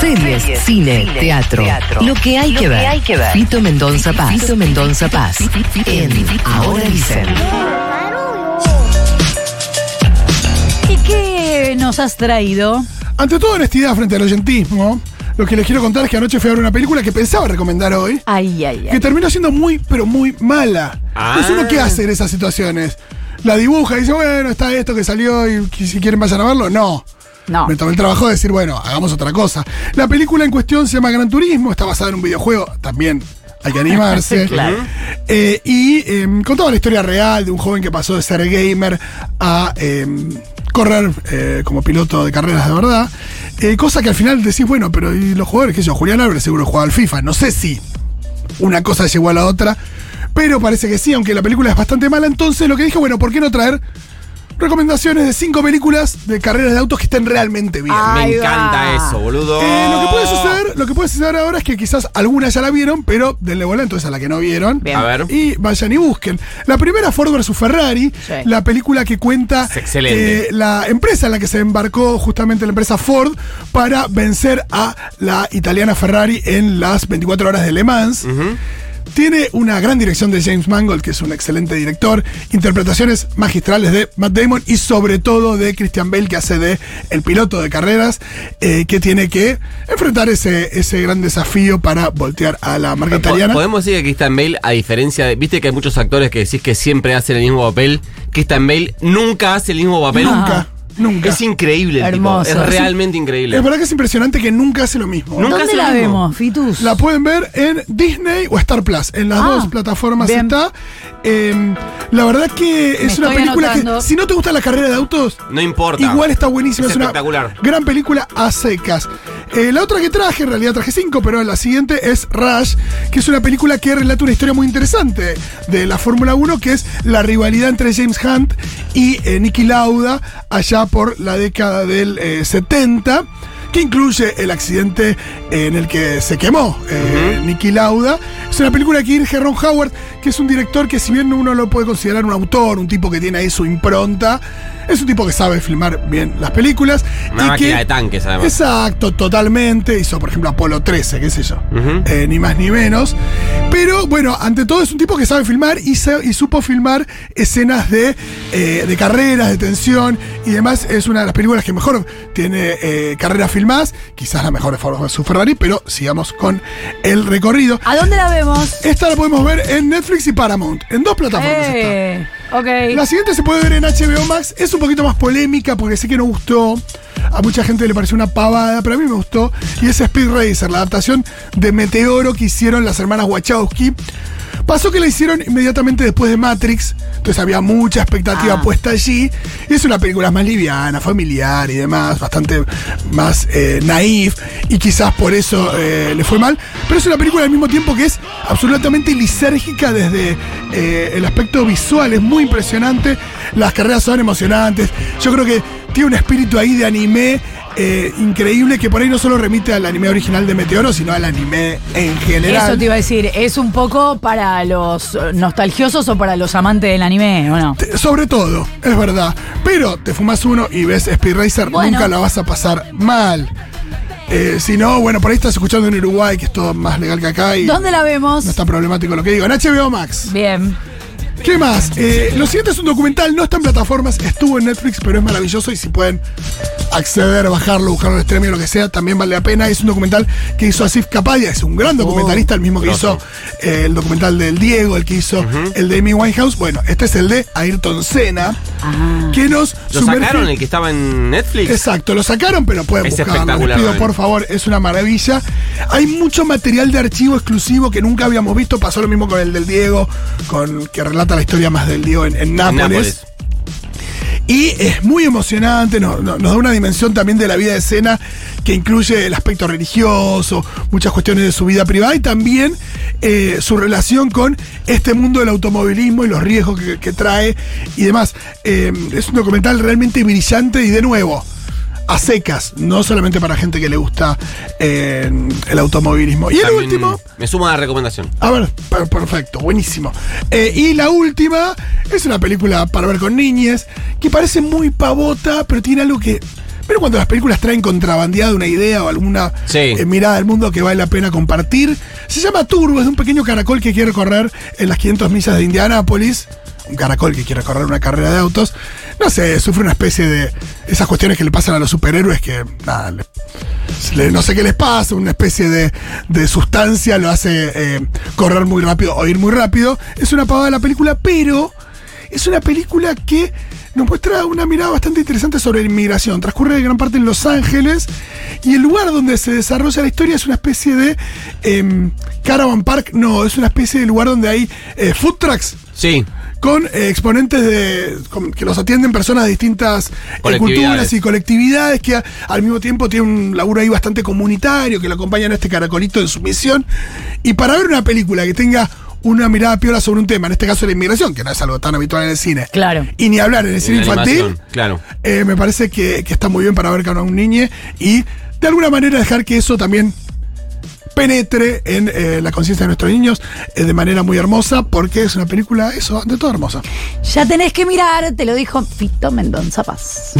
Series, cine, teatro, Lo que hay, que, ver. Fito Mendonza Paz. Fito Mendonza Paz. En Ahora dicen. ¿Y qué nos has traído? Ante toda honestidad frente al oyentismo, lo que les quiero contar es que anoche fui a ver una película que pensaba recomendar hoy, Ay, ay, que ay. terminó siendo muy, pero muy mala. Entonces, ¿uno qué hace en esas situaciones? La dibuja y dice, bueno, está esto que salió y que si quieren vayan a verlo. No. No. Me tomé el trabajo de decir, bueno, hagamos otra cosa. La película en cuestión se llama Gran Turismo, está basada en un videojuego, también hay que animarse. Claro. Eh, y eh, contaba la historia real de un joven que pasó de ser gamer a eh, correr eh, como piloto de carreras de verdad. Eh, cosa que al final decís, bueno, pero ¿y los jugadores? ¿Qué sé yo? Julián Álvarez seguro jugaba al FIFA. No sé si una cosa llegó a la otra, pero parece que sí, aunque la película es bastante mala. Entonces lo que dije, bueno, ¿por qué no traer recomendaciones de cinco películas de carreras de autos que estén realmente bien? Ah. Me encanta va. eso, boludo. Eh, lo que puede suceder, lo que puede suceder ahora es que quizás algunas ya la vieron, pero denle bola entonces a la que no vieron. Bien. A ver. Y vayan y busquen. La primera, Ford vs Ferrari, Sí. la película que cuenta Es excelente. eh, la empresa en la que se embarcó justamente la empresa Ford para vencer a la italiana Ferrari en las 24 horas de Le Mans. Tiene una gran dirección de James Mangold, que es un excelente director, interpretaciones magistrales de Matt Damon y sobre todo de Christian Bale, que hace de el piloto de carreras, eh, que tiene que enfrentar ese, ese gran desafío para voltear a la marca italiana. Podemos decir que Christian Bale, a diferencia de. Viste que hay muchos actores que decís que siempre hacen el mismo papel. Christian Bale nunca hace el mismo papel. Nunca, nunca. Es increíble el tipo. Hermoso. Es realmente increíble. Es verdad que es impresionante que nunca hace lo mismo. Nunca ¿Dónde hace lo la mismo. vemos, Fitus? La pueden ver en Disney o Star Plus. En las Ah, dos plataformas bien. está. Eh, la verdad que es una película anotando. que, si no te gusta la carrera de autos, No importa. igual está buenísima. Es Es, una espectacular. gran película a secas. Eh, la otra que traje, en realidad traje cinco, pero la siguiente es Rush, que es una película que relata una historia muy interesante de la Fórmula 1, que es la rivalidad entre James Hunt y eh, Nicky Lauda allá por la década del eh, 70 que incluye el accidente en el que se quemó eh, Nicky Lauda. Es una película que dirige Ron Howard, que es un director que si bien uno lo puede considerar un autor, un tipo que tiene ahí su impronta, es un tipo que sabe filmar bien las películas. Una y máquina que- de tanques, además. Exacto, totalmente. Hizo, por ejemplo, Apolo 13, qué sé yo. Eh, ni más ni menos. Pero bueno, ante todo es un tipo que sabe filmar y, supo filmar escenas de, eh, de carreras, de tensión y demás. Es una de las películas que mejor tiene eh, carreras filmadas. Quizás la mejor de su Ferrari, pero sigamos con el recorrido. ¿A dónde la vemos? Esta la podemos ver en Netflix y Paramount. En dos plataformas está. Ok. La siguiente se puede ver en HBO Max. Es un poquito más polémica porque sé que no gustó. A mucha gente le pareció una pavada, pero a mí me gustó. Y es Speed Racer, la adaptación de Meteoro que hicieron las hermanas Wachowski. Pasó que la hicieron inmediatamente después de Matrix, entonces había mucha expectativa Ah. puesta allí. Y es una película más liviana, familiar y demás, bastante más eh, naif, y quizás por eso eh, le fue mal. Pero es una película al mismo tiempo que es absolutamente lisérgica desde eh, el aspecto visual, es muy impresionante. Las carreras son emocionantes. Yo creo que tiene un espíritu ahí de anime eh, increíble que por ahí no solo remite al anime original de Meteoro, sino al anime en general. Eso te iba a decir, ¿es un poco para los eh, nostalgiosos o para los amantes del anime o no? Te- Sobre todo, es verdad. Pero te fumas uno y ves Speed Racer, Bueno. nunca la vas a pasar mal. Eh, si no, bueno, por ahí estás escuchando en Uruguay, que es todo más legal que acá y ¿Dónde la vemos? no está problemático lo que digo. En HBO Max. Bien. ¿Qué más? Eh, lo siguiente es un documental, no está en plataformas, estuvo en Netflix, pero es maravilloso y si pueden acceder, bajarlo, buscarlo en streaming lo que sea, también vale la pena. Es un documental que hizo Asif Kapaya, es un gran documentalista, el mismo que hizo eh, el documental del Diego, el que hizo el de Amy Winehouse. Bueno, este es el de Ayrton Senna, Ah. que nos ¿Lo sumerge- sacaron el que estaba en Netflix? Exacto, lo sacaron, pero pueden Es buscarlo. Les espectacular, pido, por favor, es una maravilla. Hay mucho material de archivo exclusivo que nunca habíamos visto. Pasó lo mismo con el del Diego, con que relata la historia más del Diego en, en En Nápoles. Y es muy emocionante, nos, nos- da una dimensión también de la vida de escena que incluye el aspecto religioso, muchas cuestiones de su vida privada y también eh, su relación con este mundo del automovilismo y los riesgos que, que trae y demás. Eh, es un documental realmente brillante y de nuevo, a secas, no solamente para gente que le gusta eh, el automovilismo. Y el También último... Me sumo a la recomendación. A ver, per- perfecto, buenísimo. Eh, y la última es una película para ver con niñes que parece muy pavota, pero tiene algo que Pero cuando las películas traen contrabandeada una idea o alguna Sí. eh, mirada del mundo que vale la pena compartir. Se llama Turbo, es de un pequeño caracol que quiere correr en las 500 millas de Indianápolis. Caracol que quiere correr una carrera de autos. No sé, sufre una especie de esas cuestiones que le pasan a los superhéroes que, no sé qué les pasa, una especie de, de sustancia lo hace eh, correr muy rápido o ir muy rápido. Es una pavada la película, pero es una película que nos muestra una mirada bastante interesante sobre inmigración. Transcurre gran parte en Los Ángeles y el lugar donde se desarrolla la historia es una especie de em, caravan park, no, es una especie de lugar donde hay eh, food trucks Sí. Con eh, exponentes de con- que los atienden personas de distintas eh, culturas y colectividades que a- al mismo tiempo tiene un laburo ahí bastante comunitario que lo acompañan a este caracolito en su misión y para ver una película que tenga una mirada piola sobre un tema, en este caso la inmigración, que no es algo tan habitual en el cine. Claro. Y ni hablar en el cine En infantil. claro. eh, me parece que, que está muy bien para ver con un niño y de alguna manera dejar que eso también penetre en eh, la conciencia de nuestros niños eh, de manera muy hermosa, porque es una película, eso, de todo hermosa. Ya tenés que mirar, te lo dijo Fito Mendonza Paz.